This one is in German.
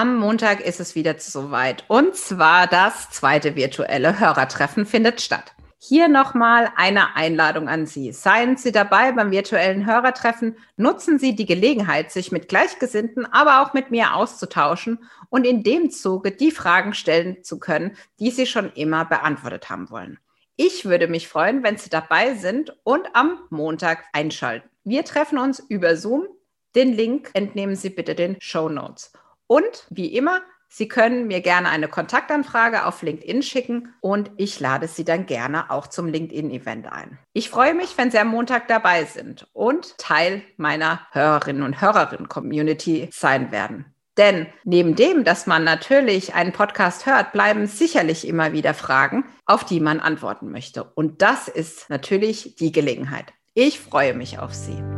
Am Montag ist es wieder soweit. Und zwar das zweite virtuelle Hörertreffen findet statt. Hier nochmal eine Einladung an Sie. Seien Sie dabei beim virtuellen Hörertreffen. Nutzen Sie die Gelegenheit, sich mit Gleichgesinnten, aber auch mit mir auszutauschen und in dem Zuge die Fragen stellen zu können, die Sie schon immer beantwortet haben wollen. Ich würde mich freuen, wenn Sie dabei sind und am Montag einschalten. Wir treffen uns über Zoom. Den Link entnehmen Sie bitte den Show Notes. Und wie immer, Sie können mir gerne eine Kontaktanfrage auf LinkedIn schicken und ich lade Sie dann gerne auch zum LinkedIn-Event ein. Ich freue mich, wenn Sie am Montag dabei sind und Teil meiner Hörerinnen und Hörerinnen-Community sein werden. Denn neben dem, dass man natürlich einen Podcast hört, bleiben sicherlich immer wieder Fragen, auf die man antworten möchte. Und das ist natürlich die Gelegenheit. Ich freue mich auf Sie.